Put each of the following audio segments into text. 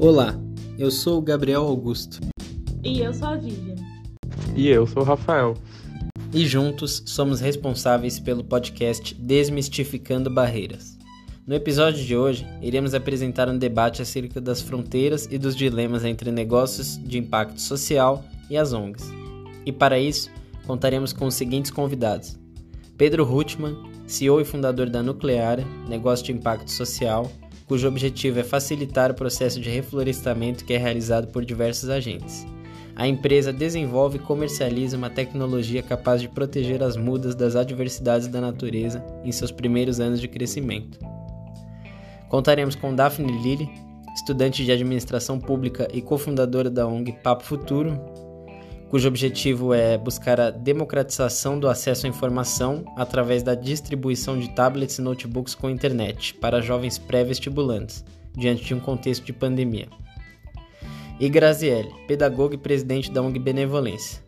Olá, eu sou o Gabriel Augusto. E eu sou a Vivian. E eu sou o Rafael. E juntos somos responsáveis pelo podcast Desmistificando Barreiras. No episódio de hoje, iremos apresentar um debate acerca das fronteiras e dos dilemas entre negócios de impacto social e as ONGs. E para isso, contaremos com os seguintes convidados: Pedro Rutman, CEO e fundador da Nucleara, negócio de impacto social, cujo objetivo é facilitar o processo de reflorestamento que é realizado por diversos agentes. A empresa desenvolve e comercializa uma tecnologia capaz de proteger as mudas das adversidades da natureza em seus primeiros anos de crescimento. Contaremos com Daphne Lilly, estudante de administração pública e cofundadora da ONG Papo Futuro, cujo objetivo é buscar a democratização do acesso à informação através da distribuição de tablets e notebooks com internet para jovens pré-vestibulantes, diante de um contexto de pandemia. E Graziele, pedagoga e presidente da ONG Benevolência.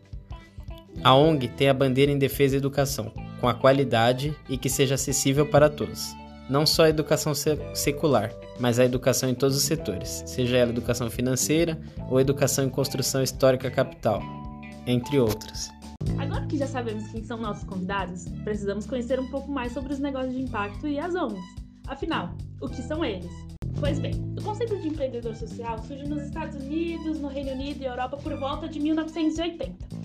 A ONG tem a bandeira em defesa da educação, com a qualidade e que seja acessível para todos. Não só a educação secular, mas a educação em todos os setores, seja ela educação financeira ou educação em construção histórica capital, entre outras. Agora que já sabemos quem são nossos convidados, precisamos conhecer um pouco mais sobre os negócios de impacto e as ONGs. Afinal, o que são eles? Pois bem, o conceito de empreendedor social surge nos Estados Unidos, no Reino Unido e Europa por volta de 1980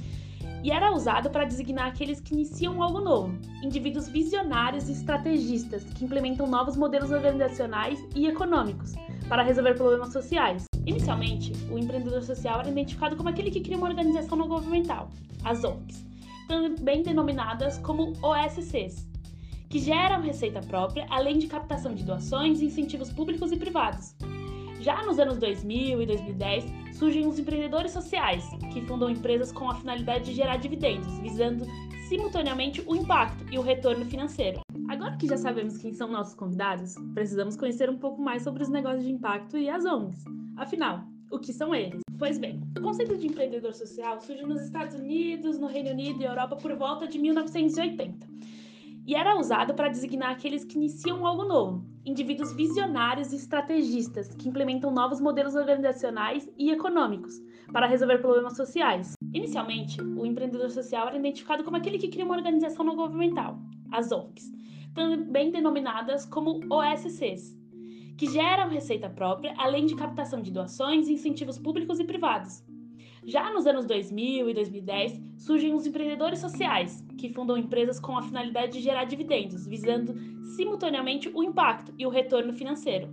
e era usado para designar aqueles que iniciam algo novo, indivíduos visionários e estrategistas que implementam novos modelos organizacionais e econômicos para resolver problemas sociais. Inicialmente, o empreendedor social era identificado como aquele que cria uma organização não governamental, as ONGs, também denominadas como OSCs, que geram receita própria, além de captação de doações e incentivos públicos e privados. Já nos anos 2000 e 2010, surgem os empreendedores sociais, que fundam empresas com a finalidade de gerar dividendos, visando simultaneamente o impacto e o retorno financeiro. Agora que já sabemos quem são nossos convidados, precisamos conhecer um pouco mais sobre os negócios de impacto e as ONGs. Afinal, o que são eles? Pois bem, o conceito de empreendedor social surge nos Estados Unidos, no Reino Unido e Europa por volta de 1980 e era usado para designar aqueles que iniciam algo novo, indivíduos visionários e estrategistas que implementam novos modelos organizacionais e econômicos para resolver problemas sociais. Inicialmente, o empreendedor social era identificado como aquele que cria uma organização não governamental, as ONGs, também denominadas como OSCs, que geram receita própria, além de captação de doações e incentivos públicos e privados. Já nos anos 2000 e 2010, surgem os empreendedores sociais, que fundam empresas com a finalidade de gerar dividendos, visando simultaneamente o impacto e o retorno financeiro.